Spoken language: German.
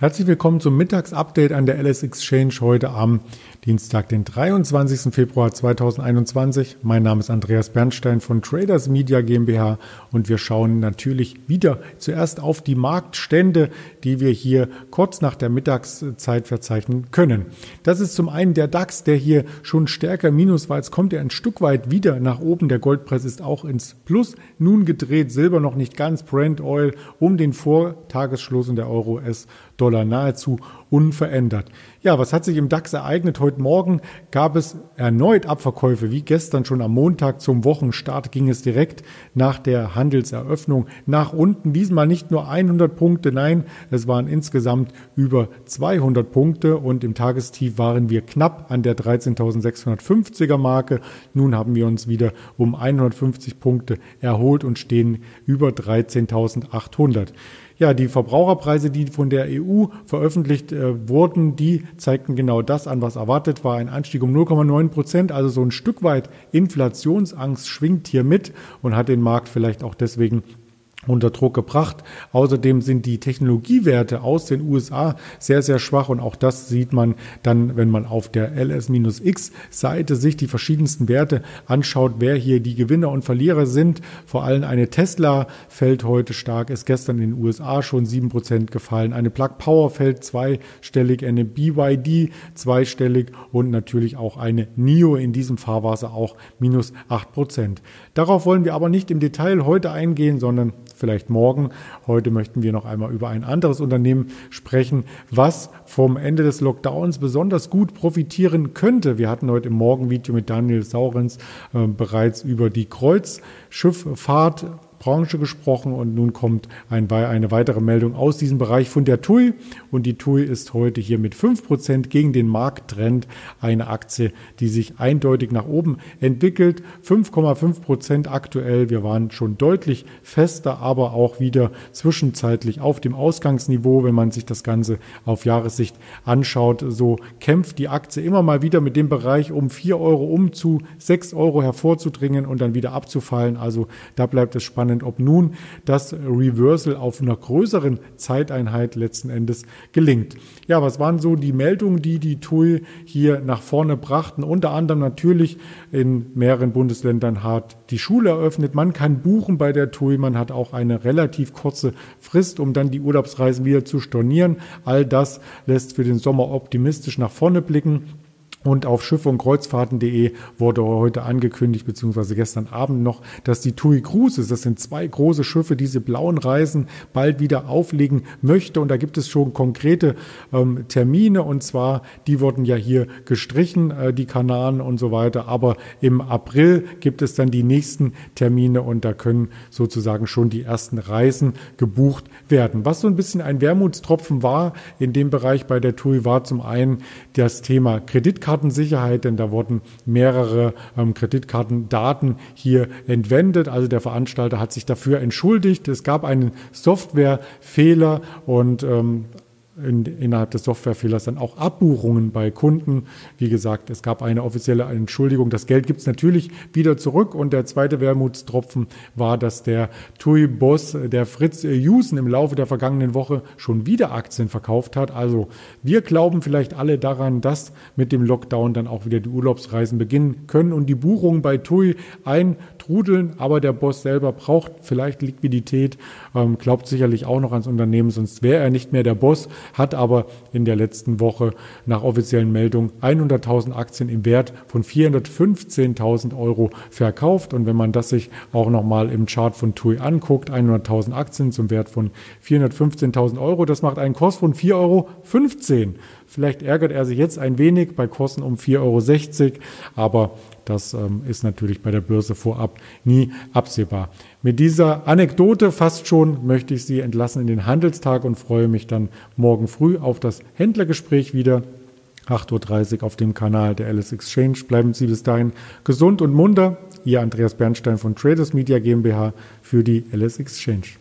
Herzlich willkommen zum Mittagsupdate an der LS Exchange heute am Dienstag, den 23. Februar 2021. Mein Name ist Andreas Bernstein von Traders Media GmbH und wir schauen natürlich wieder zuerst auf die Marktstände, die wir hier kurz nach der Mittagszeit verzeichnen können. Das ist zum einen der DAX, der hier schon stärker minus war. Jetzt kommt er ein Stück weit wieder nach oben. Der Goldpreis ist auch ins Plus nun gedreht. Silber noch nicht ganz. Brent Oil um den Vortagesschluss und der Euro S Dollar nahezu unverändert. Ja, was hat sich im DAX ereignet? Heute Morgen gab es erneut Abverkäufe. Wie gestern schon am Montag zum Wochenstart ging es direkt nach der Handelseröffnung nach unten. Diesmal nicht nur 100 Punkte, nein, es waren insgesamt über 200 Punkte und im Tagestief waren wir knapp an der 13.650er Marke. Nun haben wir uns wieder um 150 Punkte erholt und stehen über 13.800. Ja, die Verbraucherpreise, die von der EU veröffentlicht äh, wurden, die zeigten genau das an, was erwartet war. Ein Anstieg um 0,9 Prozent, also so ein Stück weit Inflationsangst schwingt hier mit und hat den Markt vielleicht auch deswegen unter Druck gebracht. Außerdem sind die Technologiewerte aus den USA sehr, sehr schwach und auch das sieht man dann, wenn man auf der LS-X-Seite sich die verschiedensten Werte anschaut, wer hier die Gewinner und Verlierer sind. Vor allem eine Tesla fällt heute stark, ist gestern in den USA schon sieben Prozent gefallen. Eine Plug Power fällt zweistellig, eine BYD zweistellig und natürlich auch eine NIO in diesem Fahrwasser auch minus acht Prozent. Darauf wollen wir aber nicht im Detail heute eingehen, sondern vielleicht morgen. Heute möchten wir noch einmal über ein anderes Unternehmen sprechen, was vom Ende des Lockdowns besonders gut profitieren könnte. Wir hatten heute im Morgenvideo mit Daniel Saurens äh, bereits über die Kreuzschifffahrt Branche gesprochen und nun kommt ein, eine weitere Meldung aus diesem Bereich von der TUI und die TUI ist heute hier mit 5% gegen den Markttrend eine Aktie, die sich eindeutig nach oben entwickelt. 5,5% aktuell. Wir waren schon deutlich fester, aber auch wieder zwischenzeitlich auf dem Ausgangsniveau, wenn man sich das Ganze auf Jahressicht anschaut. So kämpft die Aktie immer mal wieder mit dem Bereich um 4 Euro um zu 6 Euro hervorzudringen und dann wieder abzufallen. Also da bleibt es spannend spannend, ob nun das Reversal auf einer größeren Zeiteinheit letzten Endes gelingt. Ja, was waren so die Meldungen, die die TUI hier nach vorne brachten? Unter anderem natürlich in mehreren Bundesländern hat die Schule eröffnet. Man kann buchen bei der TUI. Man hat auch eine relativ kurze Frist, um dann die Urlaubsreisen wieder zu stornieren. All das lässt für den Sommer optimistisch nach vorne blicken. Und auf Schiffe und Kreuzfahrten.de wurde heute angekündigt, beziehungsweise gestern Abend noch, dass die TUI Cruises, das sind zwei große Schiffe, diese blauen Reisen bald wieder auflegen möchte. Und da gibt es schon konkrete ähm, Termine. Und zwar, die wurden ja hier gestrichen, äh, die Kanaren und so weiter. Aber im April gibt es dann die nächsten Termine und da können sozusagen schon die ersten Reisen gebucht werden. Was so ein bisschen ein Wermutstropfen war in dem Bereich bei der TUI, war zum einen das Thema Kreditkarte. Kreditkartensicherheit, denn da wurden mehrere ähm, Kreditkartendaten hier entwendet. Also der Veranstalter hat sich dafür entschuldigt. Es gab einen Softwarefehler und ähm, in, innerhalb des Softwarefehlers dann auch Abbuchungen bei Kunden. Wie gesagt, es gab eine offizielle Entschuldigung. Das Geld gibt es natürlich wieder zurück. Und der zweite Wermutstropfen war, dass der TUI-Boss, der Fritz Jusen, im Laufe der vergangenen Woche schon wieder Aktien verkauft hat. Also wir glauben vielleicht alle daran, dass mit dem Lockdown dann auch wieder die Urlaubsreisen beginnen können und die Buchungen bei TUI eintrudeln. Aber der Boss selber braucht vielleicht Liquidität, ähm, glaubt sicherlich auch noch ans Unternehmen, sonst wäre er nicht mehr der Boss hat aber in der letzten Woche nach offiziellen Meldungen 100.000 Aktien im Wert von 415.000 Euro verkauft. Und wenn man das sich auch nochmal im Chart von TUI anguckt, 100.000 Aktien zum Wert von 415.000 Euro, das macht einen Kurs von 4,15 Euro. Vielleicht ärgert er sich jetzt ein wenig bei Kosten um 4,60 Euro, aber das ähm, ist natürlich bei der Börse vorab nie absehbar. Mit dieser Anekdote fast schon möchte ich Sie entlassen in den Handelstag und freue mich dann morgen früh auf das Händlergespräch wieder. 8.30 Uhr auf dem Kanal der Alice Exchange. Bleiben Sie bis dahin gesund und munter. Ihr Andreas Bernstein von Traders Media GmbH für die Alice Exchange.